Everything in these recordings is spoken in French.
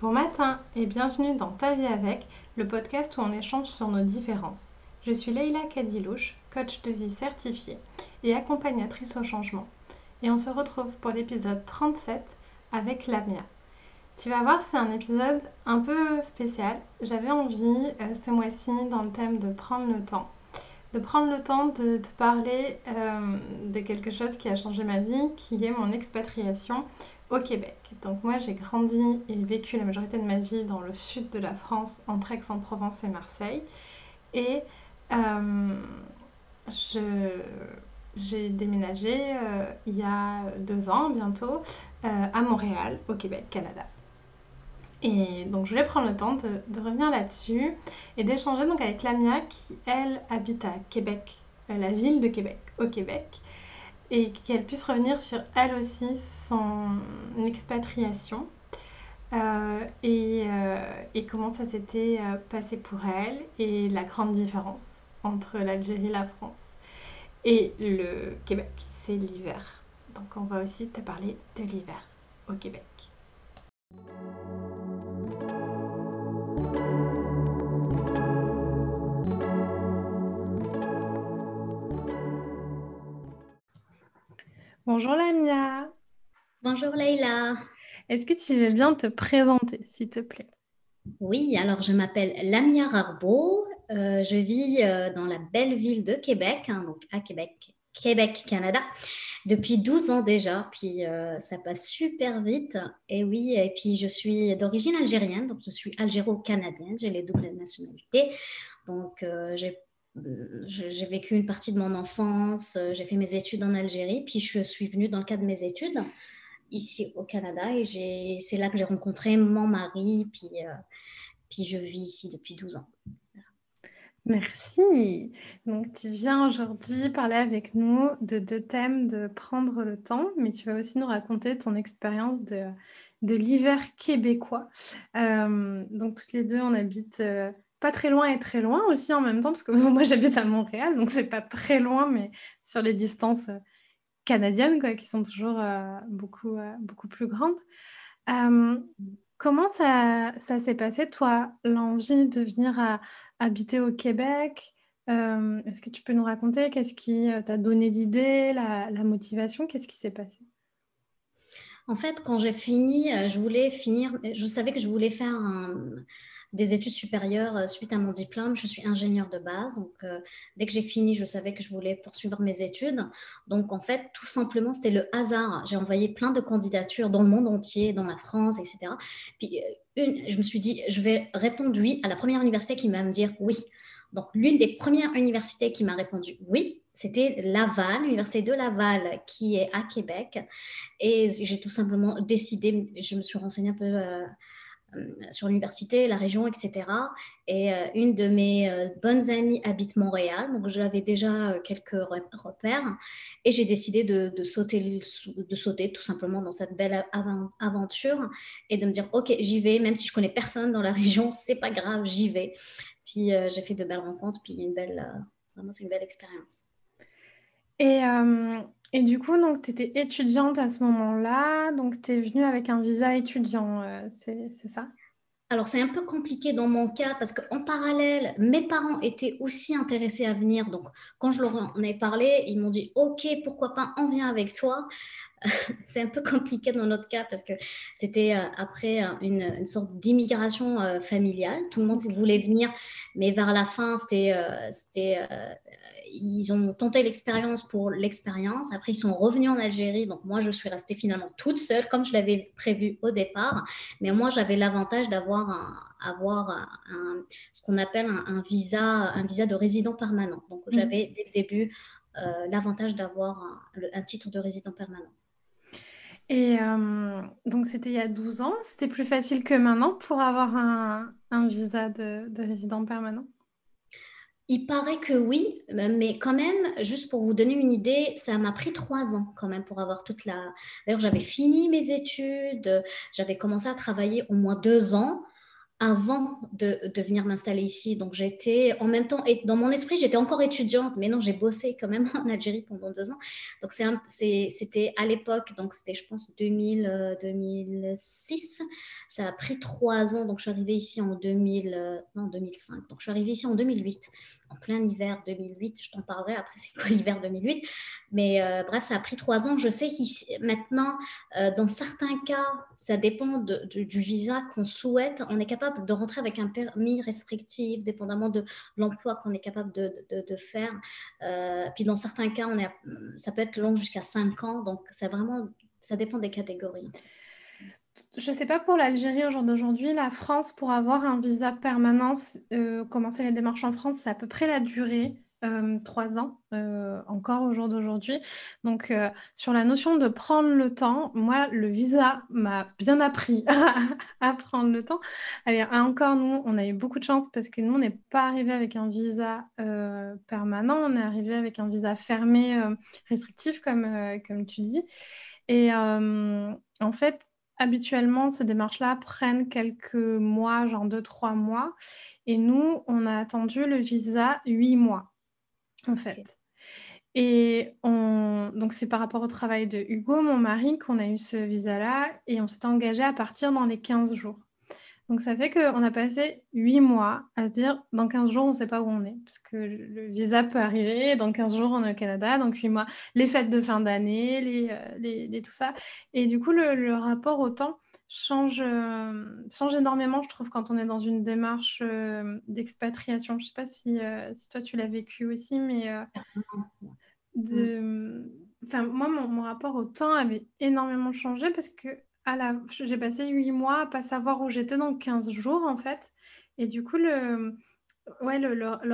Bon matin et bienvenue dans Ta vie avec, le podcast où on échange sur nos différences. Je suis Leïla Kadilouche, coach de vie certifiée et accompagnatrice au changement. Et on se retrouve pour l'épisode 37 avec Lamia. Tu vas voir, c'est un épisode un peu spécial. J'avais envie euh, ce mois-ci dans le thème de prendre le temps. De prendre le temps de parler euh, de quelque chose qui a changé ma vie, qui est mon expatriation au Québec. Donc moi j'ai grandi et vécu la majorité de ma vie dans le sud de la France, entre Aix-en-Provence et Marseille. Et euh, j'ai déménagé euh, il y a deux ans bientôt à Montréal, au Québec, Canada. Et donc je voulais prendre le temps de, revenir là-dessus et d'échanger donc avec Lamia qui elle habite à Québec, euh, la ville de Québec, au Québec, et qu'elle puisse revenir sur elle aussi son expatriation euh, et, euh, et, comment ça s'était passé pour elle et la grande différence entre l'Algérie la France. Et le Québec, c'est l'hiver. Donc on va aussi te parler de l'hiver au Québec. Bonjour Lamia. Bonjour Leïla. Est-ce que tu veux bien te présenter, s'il te plaît? Oui, alors je m'appelle Lamia Rarbeau. Euh, je vis euh, dans la belle ville de Québec, hein, donc à Québec, Québec, Canada, depuis 12 ans déjà. Puis euh, ça passe super vite. Et oui, et puis je suis d'origine algérienne, donc je suis algéro-canadienne, j'ai les doubles nationalités. Donc j'ai j'ai vécu une partie de mon enfance, euh, j'ai fait mes études en Algérie, puis je suis venue dans le cadre de mes études ici au Canada et c'est là que j'ai rencontré mon mari, puis, euh, puis je vis ici depuis 12 ans. Merci. Donc tu viens aujourd'hui parler avec nous de deux thèmes de prendre le temps, mais tu vas aussi nous raconter ton expérience de, de l'hiver québécois. Euh, donc toutes les deux, on habite pas très loin et très loin aussi en même temps, parce que moi j'habite à Montréal, donc c'est pas très loin, mais sur les distances euh, canadiennes, quoi, qui sont toujours euh, beaucoup, euh, beaucoup plus grandes. comment ça, ça s'est passé, toi, l'envie de venir habiter au Québec? Est-ce que tu peux nous raconter? Qu'est-ce qui t'a donné l'idée, la, la motivation? Qu'est-ce qui s'est passé? En fait, quand j'ai fini, je voulais finir, je savais que je voulais faire un des études supérieures euh, suite à mon diplôme. Je suis ingénieure de base. Donc, euh, dès que j'ai fini, je savais que je voulais poursuivre mes études. Donc, en fait, tout simplement, c'était le hasard. J'ai envoyé plein de candidatures dans le monde entier, dans la France, etc. Puis, euh, une, je me suis dit, je vais répondre oui à la première université qui va me dire oui. Donc, l'une des premières universités qui m'a répondu oui, c'était Laval, l'université de Laval, qui est à Québec. Et j'ai tout simplement décidé, je me suis renseignée un peu sur l'université, la région, etc. Et euh, une de mes euh, bonnes amies habite Montréal, donc j'avais déjà quelques repères. Et j'ai décidé de, sauter, de sauter tout simplement dans cette belle aventure et de me dire, OK, j'y vais, même si je connais personne dans la région, c'est pas grave, j'y vais. Puis j'ai fait de belles rencontres, puis une belle, vraiment, c'est une belle expérience. Et et du coup, tu étais étudiante à ce moment-là, donc tu es venue avec un visa étudiant, euh, c'est ça? Alors, c'est un peu compliqué dans mon cas parce qu'en parallèle, mes parents étaient aussi intéressés à venir. Donc, quand je leur en ai parlé, ils m'ont dit Ok, pourquoi pas, on vient avec toi. c'est un peu compliqué dans notre cas parce que c'était euh, après euh, une, sorte d'immigration familiale. Tout le monde voulait venir, mais vers la fin, c'était ils ont tenté l'expérience pour l'expérience. Après, ils sont revenus en Algérie. Donc, moi, je suis restée finalement toute seule, comme je l'avais prévu au départ. Mais moi, j'avais l'avantage d'avoir avoir ce qu'on appelle un, visa, un visa de résident permanent. Donc, mmh. j'avais dès le début euh, l'avantage d'avoir un, titre de résident permanent. Et euh, donc, c'était il y a 12 ans. C'était plus facile que maintenant pour avoir un, visa de résident permanent? Il paraît que oui, mais quand même, juste pour vous donner une idée, ça m'a pris trois ans quand même pour avoir toute la... D'ailleurs, j'avais fini mes études, j'avais commencé à travailler au moins deux ans. Avant de, venir m'installer ici. Donc j'étais en même temps, et dans mon esprit, j'étais encore étudiante, mais non, j'ai bossé quand même en Algérie pendant deux ans. Donc c'était à l'époque, donc c'était je pense 2000, 2006. Euh, Ça a pris trois ans, donc je suis arrivée ici en 2000, euh, 2005. Donc je suis arrivée ici en 2008 en plein hiver 2008. Je t'en parlerai après, c'est quoi l'hiver 2008. Mais euh, bref, ça a pris trois ans. Je sais que maintenant, euh, dans certains cas, ça dépend du visa qu'on souhaite. On est capable de rentrer avec un permis restrictif, dépendamment de l'emploi qu'on est capable de, faire. Euh, puis dans certains cas, on est, ça peut être long jusqu'à cinq ans. Donc, ça vraiment, ça dépend des catégories je ne sais pas pour l'Algérie au jour d'aujourd'hui, la France, pour avoir un visa permanent, euh, commencer les démarches en France, c'est à peu près la durée, euh, trois ans euh, encore au jour d'aujourd'hui. Donc, sur la notion de prendre le temps, moi, le visa m'a bien appris à, prendre le temps. Allez, encore, nous, on a eu beaucoup de chance parce que nous, on n'est pas arrivé avec un visa permanent, on est arrivé avec un visa fermé, restrictif, comme, comme tu dis. Et en fait, habituellement, ces démarches-là prennent quelques mois, genre deux, trois mois. Et nous, on a attendu le visa huit mois, en fait. Et on... donc, c'est par rapport au travail de Hugo, mon mari, qu'on a eu ce visa-là. Et on s'est engagé à partir dans les 15 jours. Donc ça fait qu'on a passé huit mois à se dire dans 15 jours, on ne sait pas où on est. Parce que le visa peut arriver, dans 15 jours, on est au Canada, donc huit mois. Les fêtes de fin d'année, les, euh, les, tout ça. Et du coup, le, rapport au temps change, euh, change énormément, je trouve, quand on est dans une démarche euh, d'expatriation. Je ne sais pas si, si, toi, tu l'as vécu aussi, mais... de... Enfin, moi, mon, mon rapport au temps avait énormément changé parce que j'ai passé huit mois à pas savoir où j'étais dans 15 jours, en fait. Et du coup, le,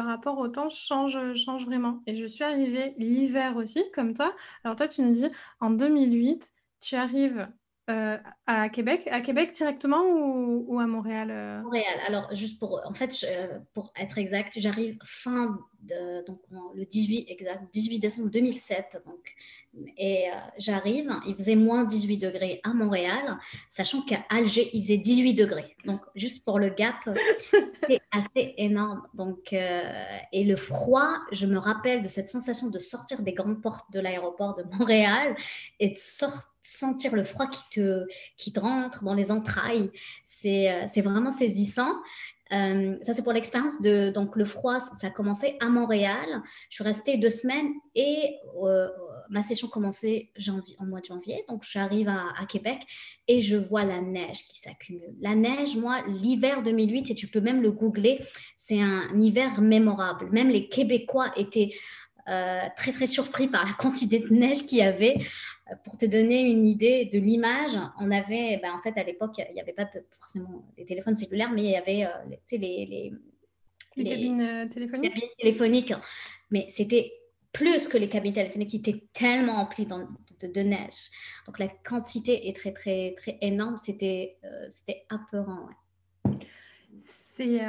rapport au temps change, change vraiment. Et je suis arrivée l'hiver aussi, comme toi. Alors toi, tu me dis, en 2008, tu arrives euh, à Québec, à Québec directement ou, à Montréal euh? Montréal. Alors juste pour, en fait, pour être exact, j'arrive fin de, donc le 18 exact, 18 décembre 2007. Donc, et euh, j'arrive, il faisait moins 18 degrés à Montréal, sachant qu'à Alger il faisait 18 degrés. Donc juste pour le gap, c'est assez énorme. Donc et le froid, je me rappelle de cette sensation de sortir des grandes portes de l'aéroport de Montréal et de sortir sentir le froid qui te, qui te rentre dans les entrailles. C'est euh, vraiment saisissant. Euh, ça, c'est pour l'expérience de. Donc, le froid, ça a commencé à Montréal. Je suis restée deux semaines et euh, ma session commençait janvier, en mois de janvier. Donc, j'arrive à, Québec et je vois la neige qui s'accumule. La neige, moi, l'hiver 2008, et tu peux même le googler, c'est un hiver mémorable. Même les Québécois étaient très très surpris par la quantité de neige qu'il y avait. Euh, pour te donner une idée de l'image, on avait, ben, en fait, à l'époque, il n'y avait pas forcément les téléphones cellulaires, mais il y avait euh, les, les, les, cabines téléphoniques? cabines téléphoniques. Mais c'était plus que les cabines téléphoniques qui étaient tellement remplies de, neige. Donc la quantité est très, très, très énorme. C'était c'était apeurant. C'est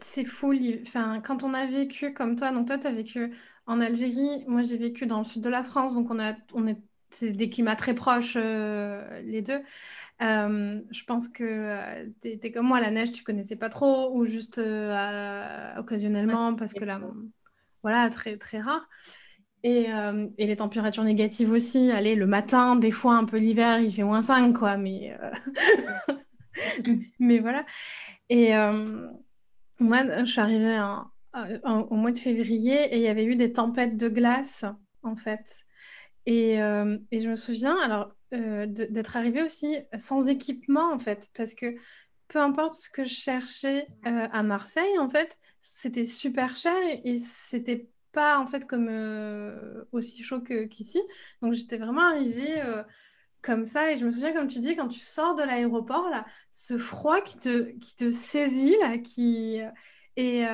c'est fou. Enfin, quand on a vécu comme toi, donc toi, tu as vécu en Algérie, moi j'ai vécu dans le sud de la France, donc on a, on est, c'est des climats très proches euh, les deux. Euh, je pense que euh, tu es, comme moi, la neige, tu connaissais pas trop, ou juste occasionnellement, parce que là, voilà, très, très rare. Et, et, les températures négatives aussi. Allez, le matin, des fois, un peu l'hiver, il fait moins 5, quoi, mais, mais voilà. Et moi, je suis arrivée en, euh, au mois de février et il y avait eu des tempêtes de glace, en fait. Et, euh, et je me souviens alors euh, d'être arrivée aussi sans équipement, en fait, parce que peu importe ce que je cherchais à Marseille, en fait, c'était super cher et, c'était pas, en fait, comme aussi chaud qu'ici. Donc, j'étais vraiment arrivée comme ça. Et je me souviens, comme tu dis, quand tu sors de l'aéroport, là, ce froid qui te, qui te saisit, là, qui... Et,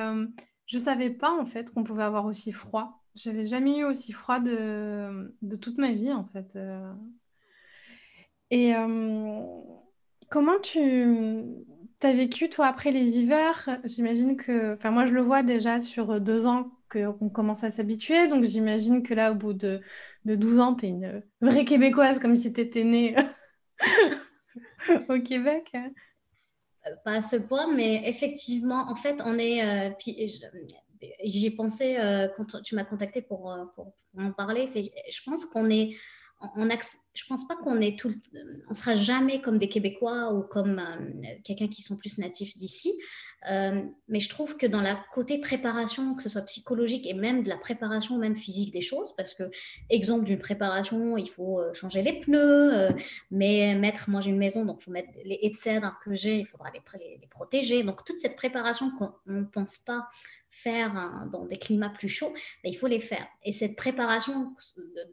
je savais pas en fait qu'on pouvait avoir aussi froid. J'avais jamais eu aussi froid de, de toute ma vie en fait. Euh. Et euh, comment tu as vécu toi après les hivers? J'imagine que, enfin moi je le vois déjà sur deux ans qu'on commence à s'habituer, donc j'imagine que là au bout de, de 12 ans, tu es une vraie québécoise comme si tu étais née au Québec. pas à ce point, mais effectivement, en fait, on est. J'y ai pensé quand tu m'as contacté pour, pour, en parler. Je pense qu'on est je pense pas qu'on est tout, on sera jamais comme des Québécois ou comme quelqu'un qui sont plus natifs d'ici. Euh, mais je trouve que dans la côté préparation, que ce soit psychologique et même de la préparation même physique des choses, parce que exemple d'une préparation, il faut euh, changer les pneus, euh, mais mettre, moi une maison, donc il faut mettre les cèdre que j'ai, il faudra les, protéger. Donc toute cette préparation qu'on ne pense pas faire hein, dans des climats plus chauds, ben, il faut les faire. Et cette préparation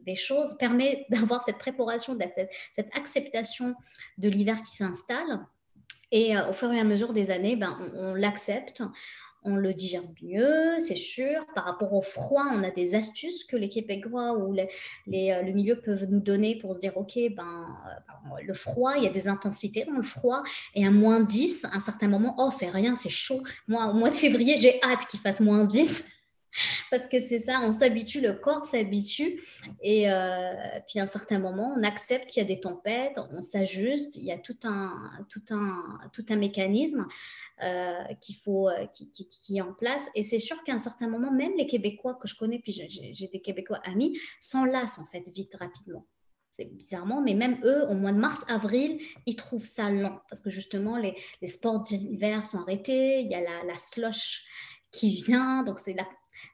des choses permet d'avoir cette préparation, cette acceptation de l'hiver qui s'installe et euh, au fur et à mesure des années, ben, on, l'accepte, on le digère mieux, c'est sûr. Par rapport au froid, on a des astuces que les Québécois ou les, euh, le milieu peuvent nous donner pour se dire, OK, ben, euh, le froid, il y a des intensités dans le froid. Et à moins 10, à un certain moment, oh, c'est rien, c'est chaud. Moi, au mois de février, j'ai hâte qu'il fasse moins 10 parce que c'est ça, on s'habitue, le corps s'habitue, et euh, puis à un certain moment, on accepte qu'il y a des tempêtes, on s'ajuste, il y a tout un, tout un, tout un mécanisme euh, qu'il faut, euh, qui, est en place, et c'est sûr qu'à un certain moment, même les Québécois que je connais, puis j'ai des Québécois amis, s'enlacent en fait vite, rapidement. C'est bizarrement, mais même eux, au mois de mars, avril, ils trouvent ça lent. Parce que justement, les, les sports d'hiver sont arrêtés, il y a la, la slush qui vient, donc c'est la,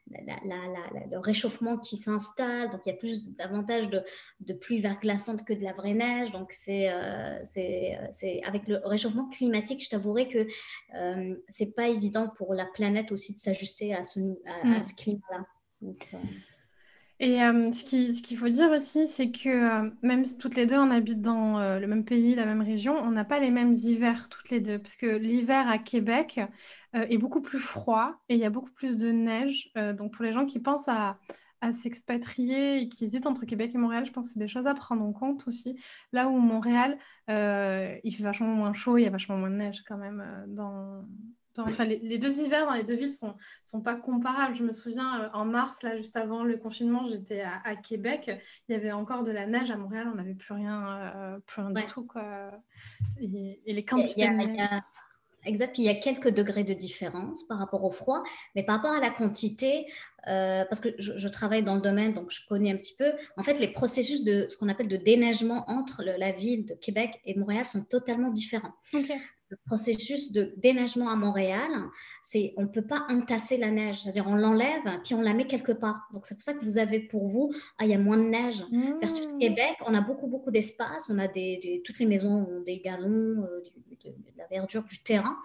le réchauffement qui s'installe, donc il y a plus davantage de, de, pluie verglaçante que de la vraie neige. Donc c'est euh, avec le réchauffement climatique, je t'avouerai que euh, c'est pas évident pour la planète aussi de s'ajuster à ce, à, mm. ce climat-là. Et euh, ce qu'il ce qu'il faut dire aussi, c'est que euh, même si toutes les deux on habite dans euh, le même pays, la même région, on n'a pas les mêmes hivers toutes les deux. Parce que l'hiver à Québec est beaucoup plus froid et il y a beaucoup plus de neige. donc pour les gens qui pensent à, à s'expatrier et qui hésitent entre Québec et Montréal, je pense que c'est des choses à prendre en compte aussi. Là où Montréal, il fait vachement moins chaud, il y a vachement moins de neige quand même dans, Enfin, les, deux hivers dans les deux villes sont, sont pas comparables. Je me souviens, euh, en mars, là, juste avant le confinement, j'étais à, Québec. Il y avait encore de la neige. À Montréal, on n'avait plus rien, euh, plus rien du tout. Quoi. Et, les quantités Exact, il y a quelques degrés de différence par rapport au froid, mais par rapport à la quantité, euh, parce que je, travaille dans le domaine, donc je connais un petit peu, en fait, les processus de ce qu'on appelle de déneigement entre la ville de Québec et Montréal sont totalement différents le processus de déneigement à Montréal, c'est on ne peut pas entasser la neige, c'est-à-dire on l'enlève puis on la met quelque part. Donc c'est pour ça que vous avez pour vous, ah, il y a moins de neige. Mmh. Versus Québec, on a beaucoup, beaucoup d'espace, on a des, toutes les maisons ont des galons, euh, de, la verdure, du terrain.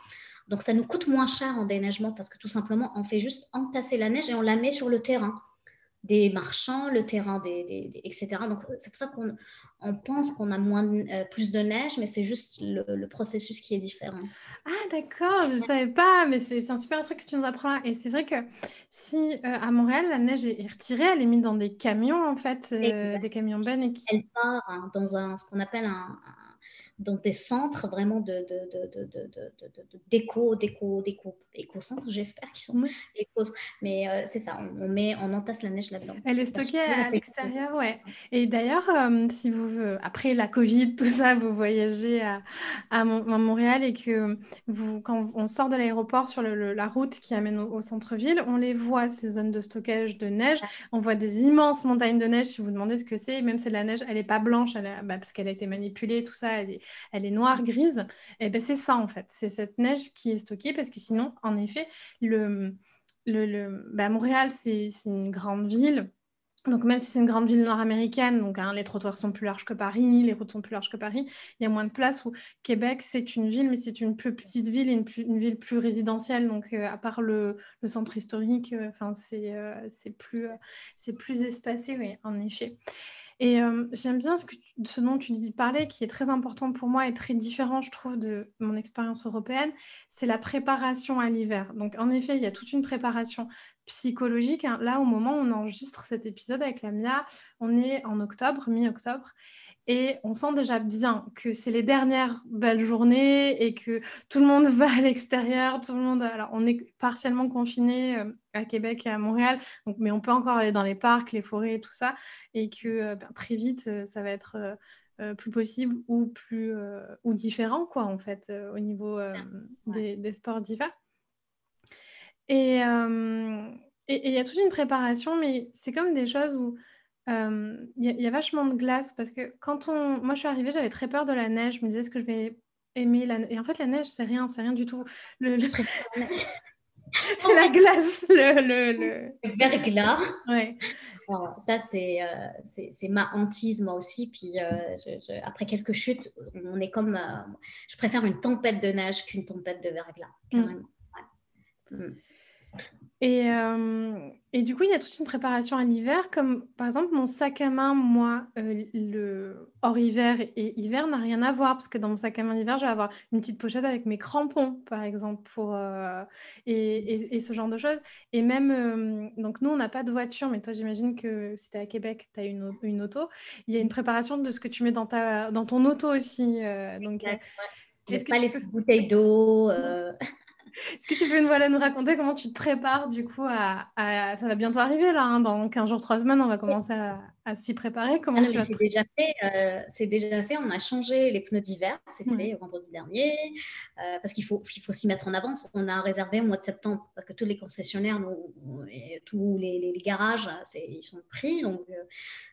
Donc ça nous coûte moins cher en déneigement parce que tout simplement on fait juste entasser la neige et on la met sur le terrain des marchands, le terrain, des, etc. Donc, c'est pour ça qu'on on pense qu'on a moins euh, plus de neige, mais c'est juste le, processus qui est différent. Ah, d'accord, je ne savais pas, mais c'est un super truc que tu nous apprends là. Et c'est vrai que si euh, à Montréal, la neige est retirée, elle est mise dans des camions, en fait, euh, des camions bennes. Et qui... Elle part hein, dans un, ce qu'on appelle un dans des centres vraiment de, d'éco, d'éco, d'éco, éco-centres, j'espère qu'ils sont éco. Mais euh, c'est ça, on, met, on entasse la neige là-dedans. Elle est stockée à l'extérieur, ouais. Et d'ailleurs, euh, si vous, après la Covid, tout ça, vous voyagez à, à, Montréal et que vous, quand on sort de l'aéroport sur le, la route qui amène au, centre-ville, on les voit, ces zones de stockage de neige. On voit des immenses montagnes de neige, si vous demandez ce que c'est. Même si la neige, elle n'est pas blanche, elle bah, parce qu'elle a été manipulée, tout ça, elle est, noire, grise, et eh ben c'est ça en fait, c'est cette neige qui est stockée parce que sinon, en effet, bah, Montréal, c'est une grande ville. Donc même si c'est une grande ville nord-américaine, donc hein, les trottoirs sont plus larges que Paris, les routes sont plus larges que Paris, il y a moins de place. Québec, c'est une ville, mais c'est une plus petite ville une, ville plus résidentielle. Donc euh, à part le, centre historique, euh, euh, c'est plus c'est plus espacé, oui, en effet. Et euh, j'aime bien ce, que ce dont tu dis parler, qui est très important pour moi et très différent, je trouve, de mon expérience européenne, c'est la préparation à l'hiver. Donc, en effet, il y a toute une préparation psychologique. Hein. Là, au moment où on enregistre cet épisode avec la Mia, on est en octobre, mi-octobre. Et on sent déjà bien que c'est les dernières belles journées et que tout le monde va à l'extérieur, tout le monde. Alors, on est partiellement confiné euh, à Québec et à Montréal, donc, mais on peut encore aller dans les parcs, les forêts et tout ça, et que euh, ben, très vite, euh, ça va être plus possible ou plus ou différent quoi en fait au niveau des, sports d'hiver. Et il y a toute une préparation, mais c'est comme des choses où il y, a vachement de glace parce que quand on, moi je suis arrivée, j'avais très peur de la neige. Je me disais est-ce que je vais aimer la neige Et en fait, la neige, c'est rien, c'est rien du tout. Le, c'est la glace, le, le, le... verglas. Ouais. ça, euh, c'est, c'est, ma hantise, moi aussi. Puis euh, après quelques chutes, on est comme. Euh, je préfère une tempête de neige qu'une tempête de verglas, mm. carrément. Mm. Et, et, du coup, il y a toute une préparation à l'hiver, comme par exemple mon sac à main, moi, le hors hiver et hiver n'a rien à voir, parce que dans mon sac à main d'hiver, je vais avoir une petite pochette avec mes crampons, par exemple, pour, et, et, ce genre de choses. Et même, donc nous, on n'a pas de voiture, mais toi, j'imagine que si tu es à Québec, tu as une, une, auto. Il y a une préparation de ce que tu mets dans, ta, dans ton auto aussi. donc, est-ce que pas les bouteilles d'eau. Est-ce que tu peux voilà, nous raconter comment tu te prépares du coup à, Ça va bientôt arriver là, hein, dans 15 jours, 3 semaines, on va commencer à, s'y préparer. Comment ah c'est, déjà fait, euh, c'est déjà fait, on a changé les pneus d'hiver, c'est fait vendredi dernier, euh, parce qu'il faut, il faut s'y mettre en avance. On a réservé au mois de septembre, parce que tous les concessionnaires, tous les, garages, ils sont pris. Donc euh,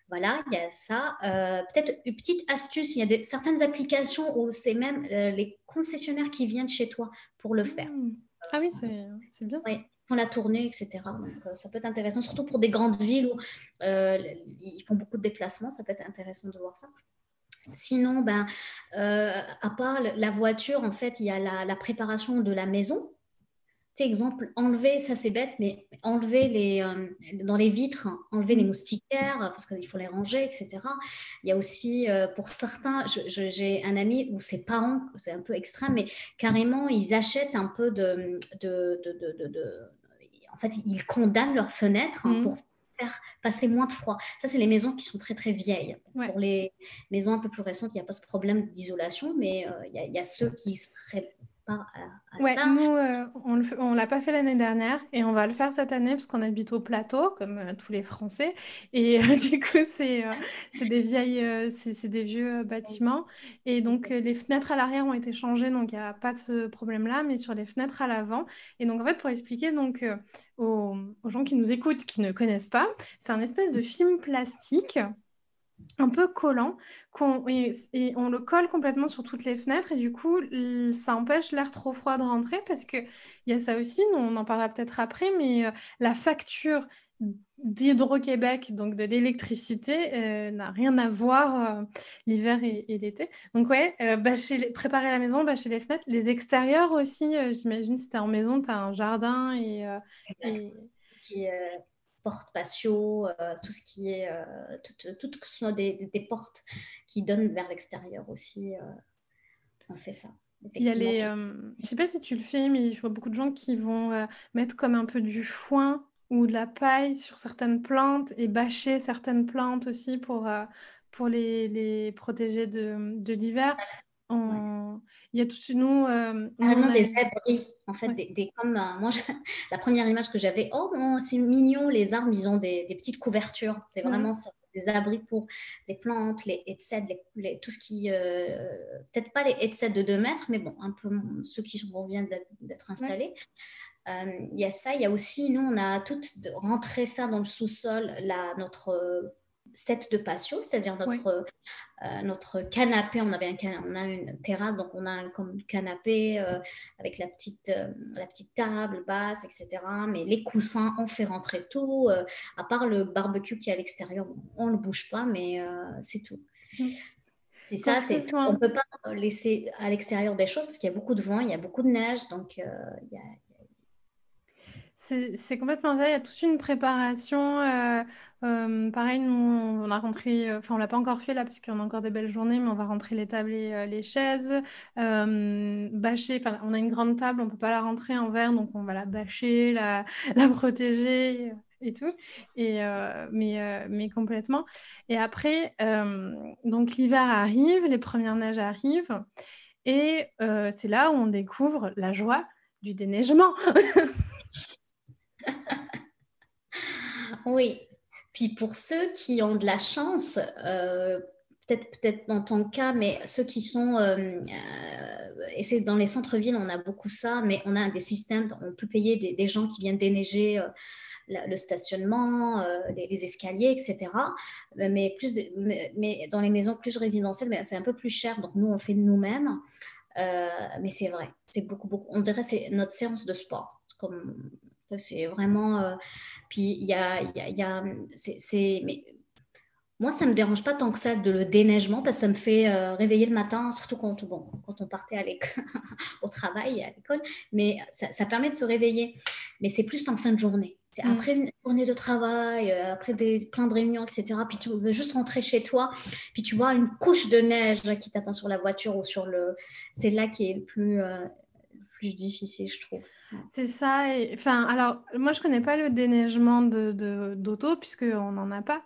voilà, il y a ça. peut-être une petite astuce, il y a des, certaines applications où c'est même les concessionnaires qui viennent chez toi pour le faire. Mmh. Ah oui, c'est bien. Pour la tournée, etc. Donc, euh, ça peut être intéressant, surtout pour des grandes villes où euh, ils font beaucoup de déplacements. Ça peut être intéressant de voir ça. Sinon, ben, euh, à part la voiture, en fait, il y a la préparation de la maison exemple, enlever, ça c'est bête, mais enlever les, euh, dans les vitres, enlever les mm. moustiquaires parce qu'il faut les ranger, etc. Il y a aussi, euh, pour certains, j'ai un ami où ses parents, c'est un peu extrême, mais carrément, ils achètent un peu de. de, de, de, en fait, ils condamnent leurs fenêtres hein, mm. pour faire passer moins de froid. Ça, c'est les maisons qui sont très très vieilles. Pour les maisons un peu plus récentes, il n'y a pas ce problème d'isolation, mais euh, il y, y, a ceux qui seraient ouais, Nous, euh, on ne l'a pas fait l'année dernière et on va le faire cette année parce qu'on habite au plateau, comme euh, tous les Français. Et euh, du coup, c'est des, vieilles, c'est des vieux bâtiments. Et donc, les fenêtres à l'arrière ont été changées, donc il n'y a pas de ce problème-là, mais sur les fenêtres à l'avant. Et donc, en fait, pour expliquer donc, aux, aux gens qui nous écoutent, qui ne connaissent pas, c'est un espèce de film plastique un peu collant et, on le colle complètement sur toutes les fenêtres et du coup ça empêche l'air trop froid de rentrer parce que il y a ça aussi, on en parlera peut-être après, mais euh, la facture d'Hydro-Québec, donc de l'électricité, euh, n'a rien à voir euh, l'hiver et, l'été. Donc ouais, préparer la maison, bâcher les fenêtres, les extérieurs aussi, j'imagine si tu es en maison, tu as un jardin et... et portes patio, euh, tout ce qui est, euh, tout, tout, ce soit des, des, portes qui donnent vers l'extérieur aussi, euh, on fait ça. Il y a les, je sais pas si tu le fais, mais je vois beaucoup de gens qui vont mettre comme un peu du foin ou de la paille sur certaines plantes et bâcher certaines plantes aussi pour, pour les, les protéger de, de l'hiver. Il y a tout nous. Euh, Vraiment des abris, en fait, des, comme euh, moi, la première image que j'avais, oh c'est mignon, les arbres, ils ont des, petites couvertures. C'est vraiment ça, des abris pour les plantes, les headsets, les, tout ce qui, euh, peut-être pas les headsets de 2 mètres, mais bon, un peu ceux qui viennent d'être installés. Il y a ça, il y a aussi, nous, on a tout rentré ça dans le sous-sol, notre set de patio, c'est-à-dire notre, euh, notre canapé. On, avait un on a une terrasse, donc on a un comme canapé euh, avec la petite, euh, la petite table basse, etc. Mais les coussins, on fait rentrer tout. à part le barbecue qui est à l'extérieur, on ne le bouge pas, mais c'est tout. Mm. C'est ça, on ne peut pas laisser à l'extérieur des choses parce qu'il y a beaucoup de vent, il y a beaucoup de neige, donc il y a, c'est complètement ça, il y a toute une préparation. Euh, euh, pareil, nous, on a rentré, euh, enfin, on l'a pas encore fait là, parce qu'on a encore des belles journées, mais on va rentrer les tables et les chaises. bâcher, enfin, on a une grande table, on peut pas la rentrer en verre, donc on va la bâcher, la, protéger et tout. Et, mais complètement. Et après, donc l'hiver arrive, les premières neiges arrivent, et c'est là où on découvre la joie du déneigement. oui. Puis pour ceux qui ont de la chance, euh, peut-être peut-être dans ton cas, mais ceux qui sont, euh, euh, et c'est dans les centres-villes, on a beaucoup ça, mais on a des systèmes, on peut payer des, gens qui viennent déneiger le stationnement, les, escaliers, etc. Mais, plus mais, dans les maisons plus résidentielles, ben, c'est un peu plus cher, donc nous, on le fait nous-mêmes. mais c'est vrai, c'est beaucoup, beaucoup. On dirait c'est notre séance de sport. Comme, c'est vraiment. puis il y a, y a, c'est, mais moi, ça ne me dérange pas tant que ça de le déneigement parce que ça me fait euh, réveiller le matin, surtout quand, bon, quand on partait à au travail, à l'école. Mais ça, permet de se réveiller. Mais c'est plus en fin de journée. Mm. Après une journée de travail, euh, après des, plein de réunions, etc. Puis tu veux juste rentrer chez toi, puis tu vois une couche de neige qui t'attend sur la voiture ou sur le. C'est là qui est le plus, euh, difficile, je trouve. C'est ça. Enfin, alors, moi, je connais pas le déneigement de, d'auto, puisqu'on n'en a pas.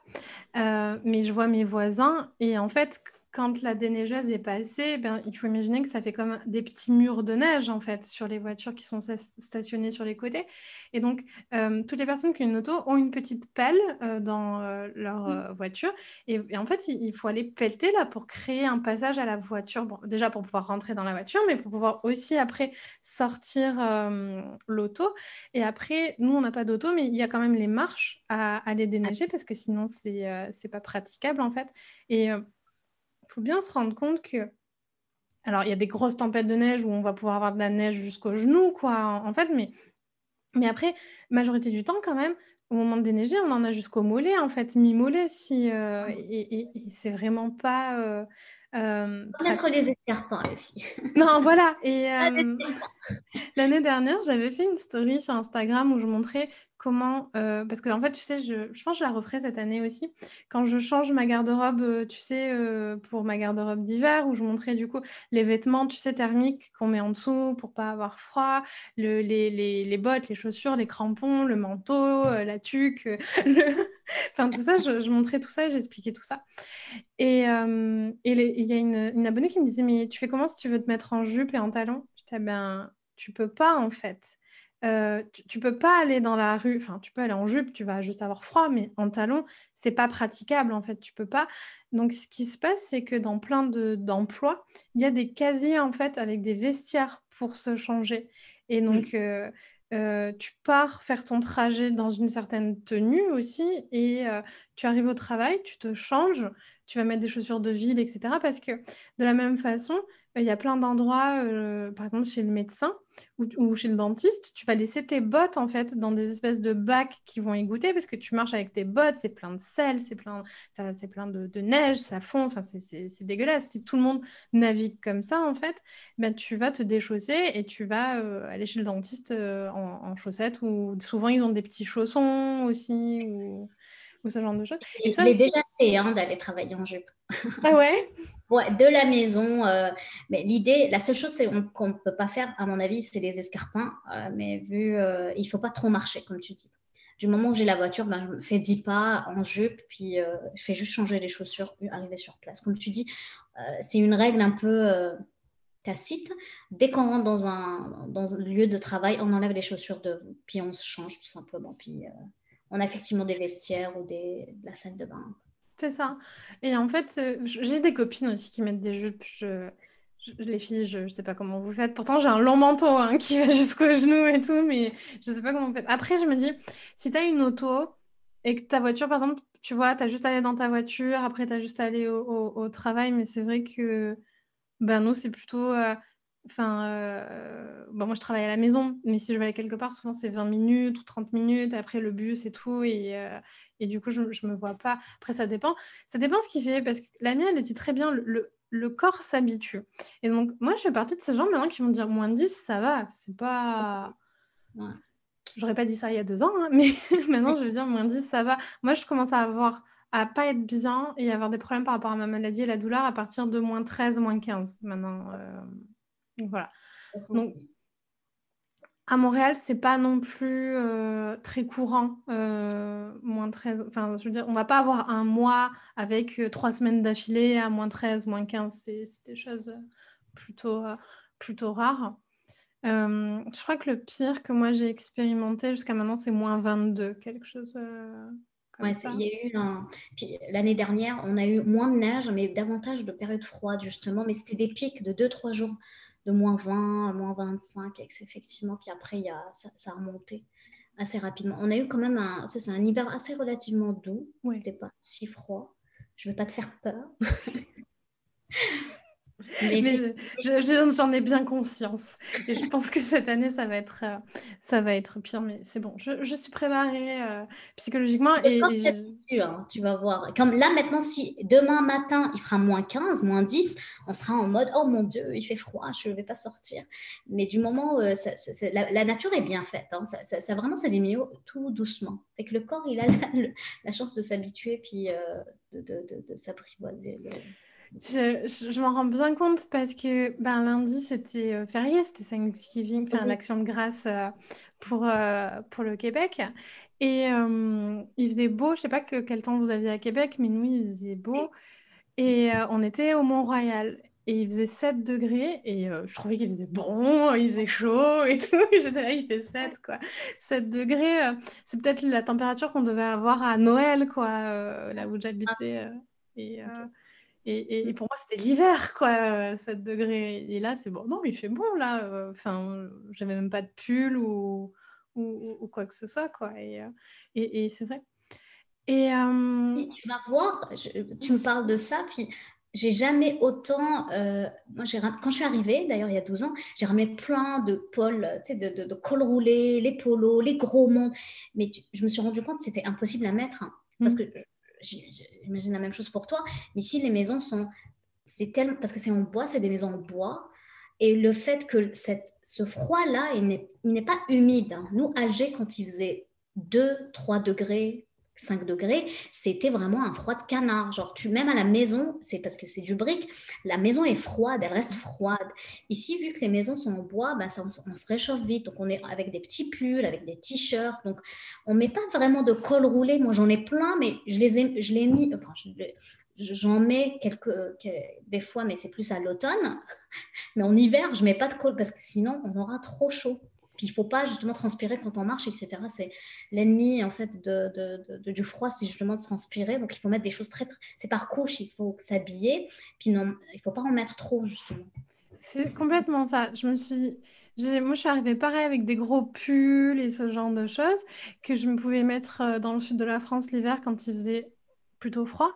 Euh, mais je vois mes voisins. Et en fait, quand la déneigeuse est passée, ben, il faut imaginer que ça fait comme des petits murs de neige en fait sur les voitures qui sont stationnées sur les côtés. Et donc, euh, toutes les personnes qui ont une auto ont une petite pelle euh, dans euh, leur voiture. Et, en fait, il, faut aller pelleter là pour créer un passage à la voiture. Bon, déjà pour pouvoir rentrer dans la voiture, mais pour pouvoir aussi après sortir l'auto. Et après, nous, on n'a pas d'auto, mais il y a quand même les marches à, aller déneiger parce que sinon, c'est n'est pas praticable en fait. Et faut bien se rendre compte que. Alors, il y a des grosses tempêtes de neige où on va pouvoir avoir de la neige jusqu'aux genoux, quoi, en fait, mais, mais après, majorité du temps, quand même, au moment de déneiger, on en a jusqu'au mollet, en fait, mi-mollet, si, euh, et, c'est vraiment pas. Euh, euh, mettre des escarpins, les filles. non, voilà. Et euh, l'année dernière, j'avais fait une story sur Instagram où je montrais comment, euh, parce que en fait, tu sais, je, je, pense que je la referai cette année aussi, quand je change ma garde-robe, euh, tu sais, euh, pour ma garde-robe d'hiver, où je montrais du coup les vêtements, tu sais, thermiques qu'on met en dessous pour pas avoir froid, le, les, les, les, bottes, les chaussures, les crampons, le manteau, la tuque, enfin tout ça, je, montrais tout ça et j'expliquais tout ça. Et il y a une, abonnée qui me disait, mais tu fais comment si tu veux te mettre en jupe et en talons? Je disais, ben, tu peux pas en fait. Euh, tu, peux pas aller dans la rue, enfin tu peux aller en jupe, tu vas juste avoir froid, mais en talons, c'est pas praticable en fait, tu peux pas. Donc ce qui se passe, c'est que dans plein d'emplois, il y a des casiers en fait avec des vestiaires pour se changer. Et donc euh, euh, tu pars faire ton trajet dans une certaine tenue aussi, et tu arrives au travail, tu te changes, tu vas mettre des chaussures de ville, etc. Parce que de la même façon, il y a plein d'endroits, par exemple chez le médecin, ou, chez le dentiste, tu vas laisser tes bottes en fait dans des espèces de bacs qui vont égoutter parce que tu marches avec tes bottes, c'est plein de sel, c'est plein, c'est plein de, neige, ça fond, enfin c'est dégueulasse. Si tout le monde navigue comme ça en fait, ben, tu vas te déchausser et tu vas euh, aller chez le dentiste euh, en, chaussettes ou souvent ils ont des petits chaussons aussi ou, ce genre de choses. Et, ça, déjà fait hein, d'aller travailler en jupe. Ah ouais? De la maison. Euh, mais l'idée, la seule chose qu'on ne peut pas faire, à mon avis, c'est les escarpins. Euh, mais vu, euh, il ne faut pas trop marcher, comme tu dis. Du moment où j'ai la voiture, ben, je fais 10 pas en jupe, puis je fais juste changer les chaussures, arriver sur place. Comme tu dis, c'est une règle un peu tacite. Dès qu'on rentre dans un, lieu de travail, on enlève les chaussures de puis on se change tout simplement. Puis on a effectivement des vestiaires ou des, de la salle de bain. C'est ça. Et en fait, euh, j'ai des copines aussi qui mettent des jupes. Je, les filles, je ne sais pas comment vous faites. Pourtant, j'ai un long manteau hein, qui va jusqu'aux genoux et tout, mais je ne sais pas comment vous faites. Après, je me dis, si tu as une auto et que ta voiture, par exemple, tu vois, tu as juste à aller dans ta voiture, après, tu as juste à aller au, travail, mais c'est vrai que ben, nous, c'est plutôt. Euh, Enfin, euh, bon, moi je travaille à la maison, mais si je vais aller quelque part, souvent c'est 20 minutes ou 30 minutes, après le bus et tout, et, euh, et du coup je ne me vois pas. Après, ça dépend. Ça dépend ce qu'il fait, parce que la mienne, elle dit très bien, le, le, corps s'habitue. Et donc, moi je fais partie de ces gens maintenant qui vont dire moins 10, ça va, c'est pas. J'aurais pas dit ça il y a deux ans, hein, mais maintenant je veux dire moins 10, ça va. Moi je commence à avoir à pas être bien et avoir des problèmes par rapport à ma maladie et la douleur à partir de moins 13, moins 15 maintenant. Euh, voilà. Donc, à Montréal, c'est pas non plus euh, très courant, euh, moins 13. Enfin, je veux dire, on va pas avoir un mois avec euh, trois semaines d'affilée à moins 13, moins 15. C'est des choses plutôt, plutôt rares. je crois que le pire que moi j'ai expérimenté jusqu'à maintenant, c'est moins 22, quelque chose Ouais, il y a eu Puis l'année dernière, on a eu moins de neige, mais davantage de périodes froides, justement. Mais c'était des pics de 2-3 jours de moins 20, moins 25, effectivement. Puis après, il y a... ça, a remonté assez rapidement. On a eu quand même un, c'est un hiver assez relativement doux. Ouais. C'était pas si froid. Je ne vais pas te faire peur. Mais, j'en ai bien conscience. Et je pense que cette année, ça va être, euh, ça va être pire. Mais c'est bon, je, je, suis préparée euh, psychologiquement. Et, hein, tu vas voir. Comme là, maintenant, si demain matin, il fera moins 15, moins 10, on sera en mode Oh mon Dieu, il fait froid, je ne vais pas sortir. Mais du moment où euh, la, nature est bien faite, hein, ça, ça, vraiment, ça diminue tout doucement. Fait que le corps, il a la, chance de s'habituer puis de, de, de, de s'apprivoiser. Je, je, m'en rends bien compte parce que ben, lundi, c'était euh, férié, c'était Thanksgiving, enfin, l'action de grâce euh, pour, euh, pour le Québec. Et il faisait beau, je sais pas que, quel temps vous aviez à Québec, mais nous, il faisait beau. Et on était au Mont-Royal. Et il faisait 7 degrés et je trouvais qu'il était bon, il faisait chaud et tout. J'étais là, il fait 7 quoi. 7 degrés, c'est peut-être la température qu'on devait avoir à Noël quoi, là où j'habitais. et, et, pour moi, c'était l'hiver, quoi, 7 degrés. Et là, c'est bon. Non, il fait bon, là. Euh, enfin, j'avais même pas de pull ou, ou, quoi que ce soit, quoi. Et, euh, et, c'est vrai. Et, euh, tu vas voir, tu me parles de ça, puis j'ai jamais autant. moi, quand je suis arrivée, d'ailleurs, il y a 12 ans, j'ai ramené plein de pôles, tu sais, de, de, cols roulés, les polos, les gros monts. Mais je me suis rendu compte que c'était impossible à mettre. Hein, parce mmh. que j'imagine la même chose pour toi, mais ici les maisons sont, c'est tellement, parce que c'est en bois, c'est des maisons en bois, et le fait que cette, ce froid-là, il n'est pas humide. Hein. Nous, Alger, quand il faisait 2, 3 degrés, 5 degrés, c'était vraiment un froid de canard. Genre, tu même à la maison, c'est parce que c'est du brique, la maison est froide, elle reste froide. Ici, vu que les maisons sont en bois, bah, ça, on, se réchauffe vite. Donc, on est avec des petits pulls, avec des t-shirts. Donc, on met pas vraiment de col roulé. Moi, j'en ai plein, mais je les ai, je l'ai mis, enfin, j'en mets quelques, des fois, mais c'est plus à l'automne. Mais en hiver, je mets pas de col parce que sinon, on aura trop chaud. Il ne faut pas justement transpirer quand on marche, etc. C'est l'ennemi en fait du froid, c'est justement de transpirer. Donc il faut mettre des choses très, c'est par couche, il faut s'habiller. Puis non, il faut pas en mettre trop justement. C'est complètement ça. Je me suis, moi je suis arrivée pareil avec des gros pulls et ce genre de choses que je me pouvais mettre euh, dans le sud de la France l'hiver quand il faisait plutôt froid.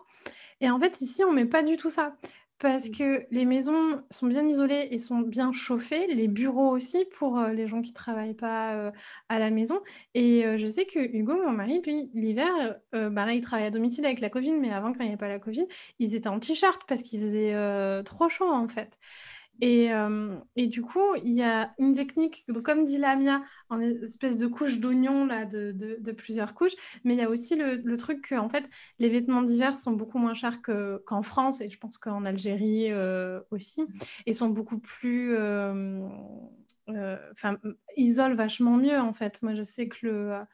Et en fait ici on met pas du tout ça parce que les maisons sont bien isolées et sont bien chauffées, les bureaux aussi pour euh, les gens qui ne travaillent pas euh, à la maison. Et euh, je sais que Hugo, mon mari, lui, l'hiver, bah là, il travaille à domicile avec la Covid, mais avant, quand il n'y avait pas la Covid, ils étaient en t-shirt parce qu'il faisait trop chaud en fait. Et, euh, et, du coup, il y a une technique, comme dit Lamia, en espèce de couche d'oignon de, plusieurs couches, mais il y a aussi le, truc que fait, les vêtements d'hiver sont beaucoup moins chers qu'en France et je pense qu'en Algérie euh, aussi, et sont beaucoup plus, euh, enfin, isolent vachement mieux en fait. Moi, je sais que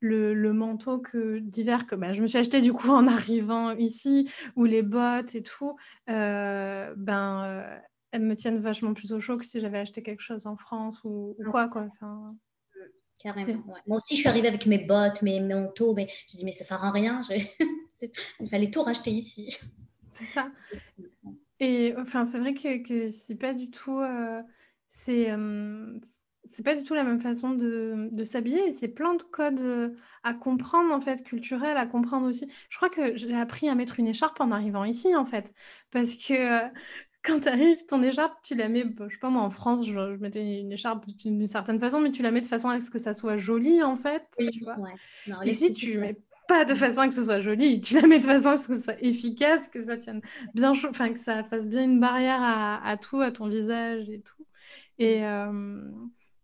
le manteau d'hiver que bah, je me suis acheté du coup en arrivant ici ou les bottes et tout ben elles me tiennent vachement plus au chaud que si j'avais acheté quelque chose en France ou, quoi. quoi. Enfin, Carrément. Moi aussi, je suis arrivée avec mes bottes, mes, manteaux, mais je me dis, mais ça sert à rien. Il fallait tout racheter ici. C'est ça. Et enfin, c'est vrai que, que c'est pas du tout. Euh, c'est. Euh, c'est pas du tout la même façon de, de s'habiller c'est plein de codes euh, à comprendre en fait culturels à comprendre aussi je crois que j'ai appris à mettre une écharpe en arrivant ici en fait parce que quand tu arrives, ton écharpe, tu la mets, je sais pas moi, en France, je, mettais une écharpe d'une certaine façon, mais tu la mets de façon à ce que ça soit joli, en fait. tu vois. Ici, tu mets pas de façon à que ce soit joli, tu la mets de façon à ce que ce soit efficace, que ça tienne bien chaud, enfin, que ça fasse bien une barrière à, tout, à ton visage et tout. Et, euh,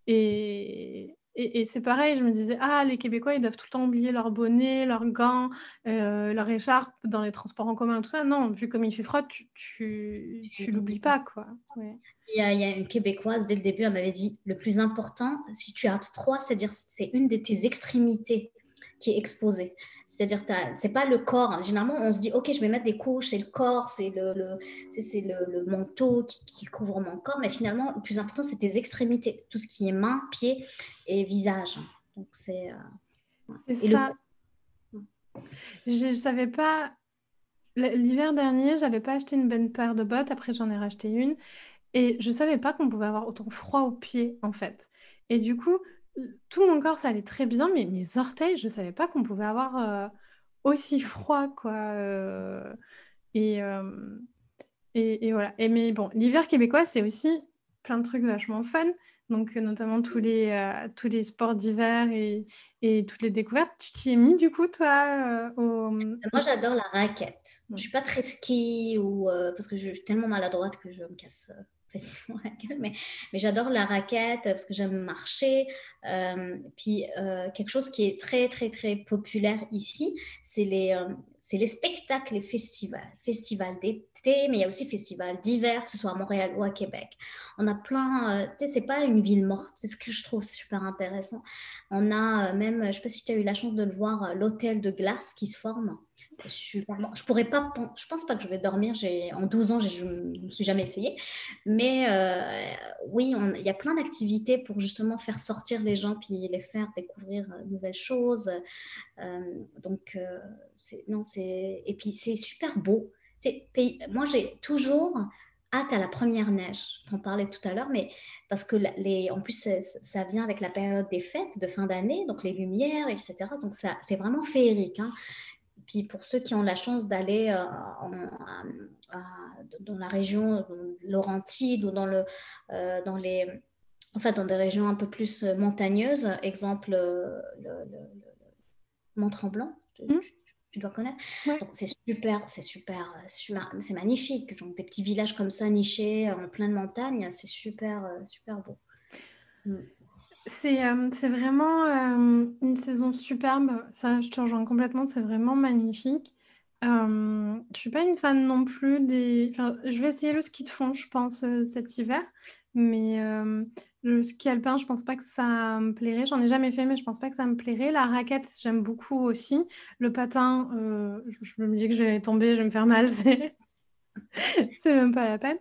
et, et, c'est pareil, je me disais, ah, les Québécois, ils doivent tout le temps oublier leur bonnet, leurs gants, euh, leur écharpe dans les transports en commun, tout ça. Non, vu comme il fait froid, tu, tu, tu l'oublies pas, quoi. Il, y a, il, y a, une Québécoise, dès le début, elle m'avait dit, le plus important, si tu as froid, c'est-à-dire c'est une de tes extrémités qui est exposée. C'est-à-dire, c'est pas le corps. Hein. Généralement, on se dit, OK, je vais mettre des couches, c'est le corps, c'est le, le c'est le, le, manteau qui, couvre mon corps. Mais finalement, le plus important, c'est tes extrémités, tout ce qui est main, pied et visage. Donc, c'est. Euh, ça. Je ne savais pas. L'hiver dernier, j'avais pas acheté une bonne paire de bottes. Après, j'en ai racheté une. Et je savais pas qu'on pouvait avoir autant froid aux pieds, en fait. Et du coup, tout mon corps, ça allait très bien, mais mes orteils, je savais pas qu'on pouvait avoir euh, aussi froid, quoi. Euh. et, euh, et, et, voilà. Et mais bon, l'hiver québécois, c'est aussi plein de trucs vachement fun. Donc, notamment tous les, tous les sports d'hiver et, et, toutes les découvertes. Tu t'y es mis, du coup, toi au... Moi, j'adore la raquette. Je suis pas très ski ou... parce que je, suis tellement maladroite que je me casse mais, j'adore la raquette parce que j'aime marcher. Euh, puis euh, quelque chose qui est très, très, très populaire ici, c'est les, euh, c'est les spectacles, les festivals. Festivals d'été, mais il y a aussi festivals d'hiver, que ce soit à Montréal ou à Québec. On a plein, tu sais, c'est pas une ville morte, c'est ce que je trouve super intéressant. On a même, je sais pas si tu as eu la chance de le voir, l'hôtel de glace qui se forme. Super Je pourrais pas, je pense pas que je vais dormir. J'ai en 12 ans, je ne me suis jamais essayé. Mais euh, oui, il y a plein d'activités pour justement faire sortir les gens puis les faire découvrir de euh, nouvelles choses. Euh, donc non, c'est et puis c'est super beau. Moi, j'ai toujours hâte à la première neige. T'en parlais tout à l'heure, mais parce que les, en plus ça, vient avec la période des fêtes de fin d'année, donc les lumières, etc. Donc ça, c'est vraiment féerique. Hein. Puis pour ceux qui ont la chance d'aller euh, dans la région Laurentide ou dans, le, euh, dans, les, en fait, dans des régions un peu plus montagneuses, exemple le, Mont-Tremblant, mmh. tu, dois connaître. C'est super, c'est super, c'est magnifique. Donc des petits villages comme ça nichés en pleine montagne, c'est super, super beau. Mmh. C'est vraiment une saison superbe. Ça, je te rejoins complètement. C'est vraiment magnifique. Euh, je suis pas une fan non plus des. Enfin, je vais essayer le ski de fond, je pense, cet hiver. Mais le ski alpin, je pense pas que ça me plairait. J'en ai jamais fait, mais je pense pas que ça me plairait. La raquette, j'aime beaucoup aussi. Le patin, je, je me dis que je vais tomber, je vais me faire mal. C'est même pas la peine.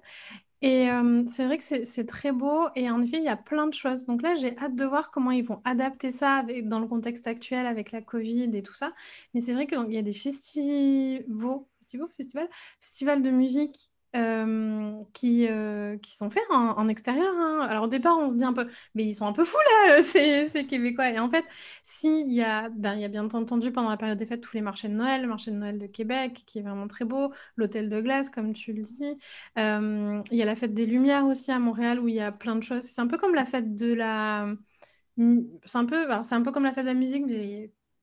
Et c'est vrai que c'est très beau et en effet, il y a plein de choses. Donc là, j'ai hâte de voir comment ils vont adapter ça dans le contexte actuel avec la Covid et tout ça. Mais c'est vrai qu'il y a des festivals, festivals, festivals de musique qui, qui sont faits en, extérieur. Hein. Alors au départ, on se dit un peu, mais ils sont un peu fous là, ces, Québécois. Et en fait, s'il y a, ben, y a bien entendu pendant la période des fêtes tous les marchés de Noël, le marché de Noël de Québec qui est vraiment très beau, l'hôtel de glace, comme tu le dis. Il y a la fête des Lumières aussi à Montréal où il y a plein de choses. C'est un peu comme la fête de la... C'est un peu, c'est un peu comme la fête de la musique,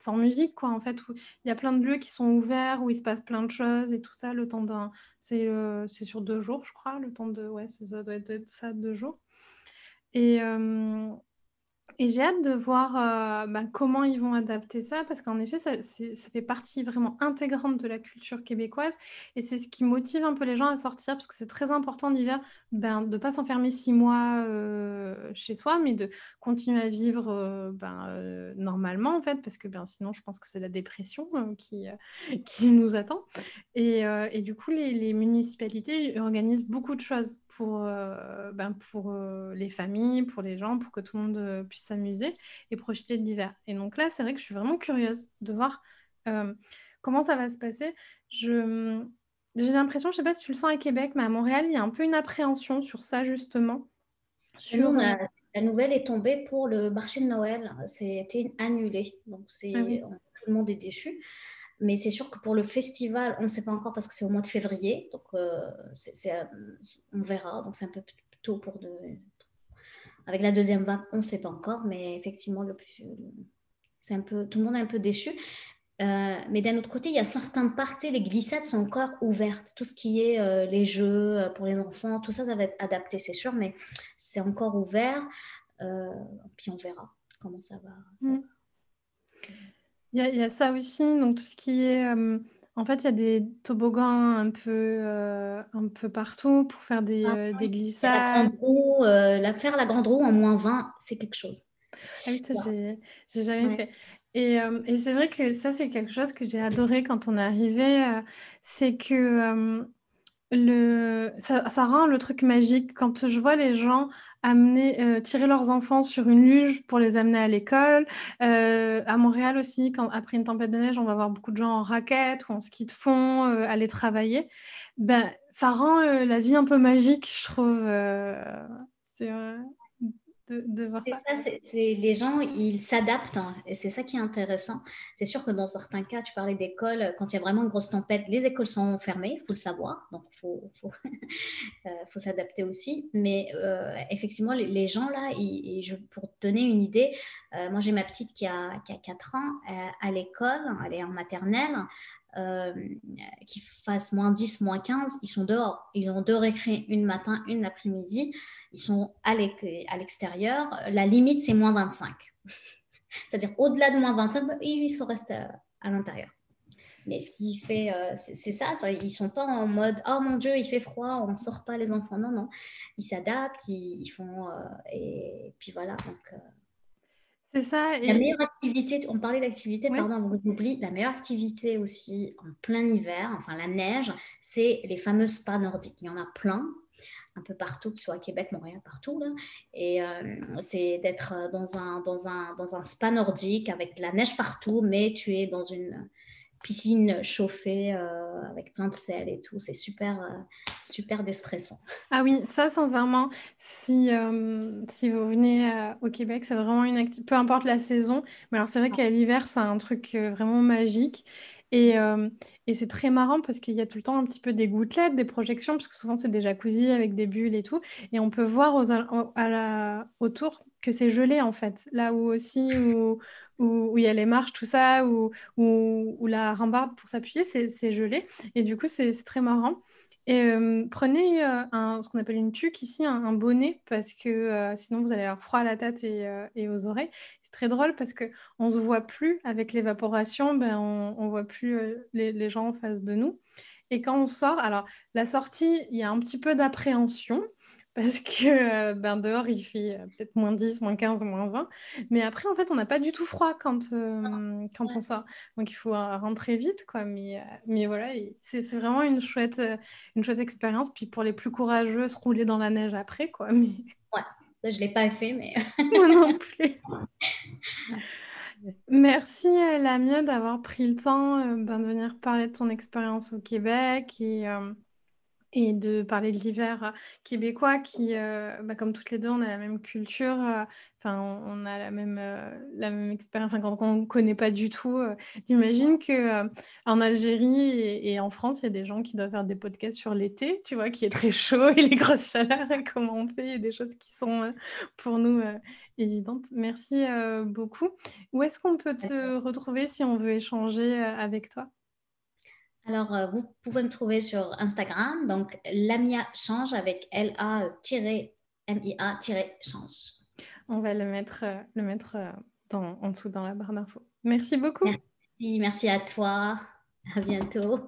sans musique, quoi, en fait, où il y a plein de lieux qui sont ouverts, où il se passe plein de choses et tout ça, le temps d'un... C'est euh, sur deux jours, je crois, le temps de... Ouais, ça doit être ça, deux jours. Et, euh, et j'ai hâte de voir euh, ben, comment ils vont adapter ça, parce qu'en effet, ça, fait partie vraiment intégrante de la culture québécoise, et c'est ce qui motive un peu les gens à sortir, parce que c'est très important l'hiver ben, de ne pas s'enfermer six mois euh, chez soi, mais de continuer à vivre euh, ben, normalement, en fait, parce que ben, sinon, je pense que c'est la dépression qui, nous attend. Et, du coup, les, les, municipalités organisent beaucoup de choses pour, ben, pour les familles, pour les gens, pour que tout le monde puisse s'amuser et profiter de l'hiver. Et donc là, c'est vrai que je suis vraiment curieuse de voir euh, comment ça va se passer. Je, j'ai l'impression, je sais pas si tu le sens à Québec, mais à Montréal, il y a un peu une appréhension sur ça justement. Sur... Euh, la nouvelle est tombée pour le marché de Noël. C'était annulé. Donc c'est, ah tout le monde est déçu. Mais c'est sûr que pour le festival, on ne sait pas encore parce que c'est au mois de février. Donc euh, c'est, on verra. Donc c'est un peu tôt pour de, avec la deuxième vague, on ne sait pas encore, mais effectivement, le c'est un peu, tout le monde est un peu déçu. Euh, mais d'un autre côté, il y a certains parcs, les glissades sont encore ouvertes. Tout ce qui est euh, les jeux euh, pour les enfants, tout ça, ça va être adapté, c'est sûr, mais c'est encore ouvert. puis on verra comment ça va. Mm. Il, y a, ça aussi, donc tout ce qui est en fait, il y a des toboggans un peu, euh, un peu partout pour faire des, ah euh, des glissades. Euh, la, faire la grande roue en moins 20, c'est quelque chose. Ah oui, ça, j'ai, j'ai jamais fait. Et, et c'est vrai que ça, c'est quelque chose que j'ai adoré quand on est arrivé. c'est que le, ça, ça rend le truc magique quand je vois les gens amener, euh, tirer leurs enfants sur une luge pour les amener à l'école. Euh, à Montréal aussi, quand, après une tempête de neige, on va voir beaucoup de gens en raquettes ou en ski de fond euh, aller travailler. Ben, ça rend la vie un peu magique, je trouve. C'est de, voir ça. les gens, ils s'adaptent hein, et c'est ça qui est intéressant. C'est sûr que dans certains cas, tu parlais d'écoles, quand il y a vraiment une grosse tempête, les écoles sont fermées, il faut le savoir, donc il faut, faut, euh, faut s'adapter aussi. Mais euh, effectivement, les, gens là, je, pour te donner une idée, euh, moi j'ai ma petite qui a, qui a 4 ans à l'école, elle est en maternelle. Euh, qui fassent moins 10, moins 15, ils sont dehors. Ils ont deux récré, une matin, une l'après-midi. Ils sont à l'extérieur. La limite, c'est moins 25. C'est-à-dire, au-delà de moins 25, bah, ils sont restés à, l'intérieur. Mais ce qui fait, euh, c'est ça, ça, ils sont pas en mode oh mon dieu, il fait froid, on ne sort pas les enfants. Non, non, ils s'adaptent, ils, font euh, et puis voilà. Donc, c'est ça. La meilleure activité, on parlait d'activité, pardon, j'oublie, la meilleure activité aussi en plein hiver, enfin la neige, c'est les fameux spas nordiques. Il y en a plein, un peu partout, que ce soit à Québec, Montréal, partout. Là. Et euh, c'est d'être dans un, dans, un, dans un spa nordique avec de la neige partout, mais tu es dans une, piscine chauffée euh, avec plein de sel et tout. C'est super, euh, super déstressant. Ah oui, ça, sincèrement, si, euh, si vous venez au Québec, c'est vraiment une activité, peu importe la saison. Mais alors, c'est vrai qu'à l'hiver, c'est un truc vraiment magique. Et, et c'est très marrant parce qu'il y a tout le temps un petit peu des gouttelettes, des projections, parce que souvent c'est des jacuzzi avec des bulles et tout. Et on peut voir aux, à la, autour que c'est gelé en fait. Là où aussi, où, où, il y a les marches, tout ça, où, où, la rambarde pour s'appuyer, c'est gelé. Et du coup, c'est très marrant. Et euh, prenez euh, un, ce qu'on appelle une tuque ici, un, bonnet, parce que euh, sinon vous allez avoir froid à la tête et, et aux oreilles. C'est très drôle parce qu'on ne se voit plus avec l'évaporation, ben, on ne voit plus les, les, gens en face de nous. Et quand on sort, alors la sortie, il y a un petit peu d'appréhension parce que euh, ben, dehors, il fait euh, peut-être moins 10, moins 15, moins 20. Mais après, en fait, on n'a pas du tout froid quand, euh, quand on sort. Donc, il faut rentrer vite, quoi. Mais, mais voilà, c'est vraiment une chouette, une chouette expérience. Puis pour les plus courageux, se rouler dans la neige après, quoi. Mais... Ouais, je ne l'ai pas fait, mais... Moi non plus. Merci Lamia d'avoir pris le temps ben, de venir parler de ton expérience au Québec et et de parler de l'hiver euh, québécois qui, euh, bah, comme toutes les deux, on a la même culture, euh, enfin, on, a la même, la même expérience, enfin, quand on ne connaît pas du tout. J'imagine que en Algérie et, en France, il y a des gens qui doivent faire des podcasts sur l'été, tu vois, qui est très chaud et les grosses chaleurs, et comment on fait, et des choses qui sont pour nous évidentes. Merci beaucoup. Où est-ce qu'on peut te retrouver si on veut échanger avec toi? Alors, euh, vous pouvez me trouver sur Instagram, donc Lamia Change avec L-A-M-I-A-Change. On va le mettre, euh, le mettre euh, dans, en dessous dans la barre d'infos. Merci beaucoup. Merci, merci à toi. À bientôt.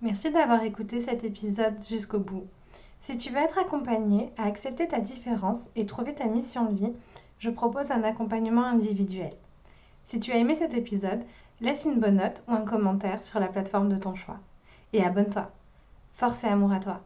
Merci d'avoir écouté cet épisode jusqu'au bout. Si tu veux être accompagné à accepter ta différence et trouver ta mission de vie, je propose un accompagnement individuel. Si tu as aimé cet épisode, laisse une bonne note ou un commentaire sur la plateforme de ton choix. Et abonne-toi. Force et amour à toi.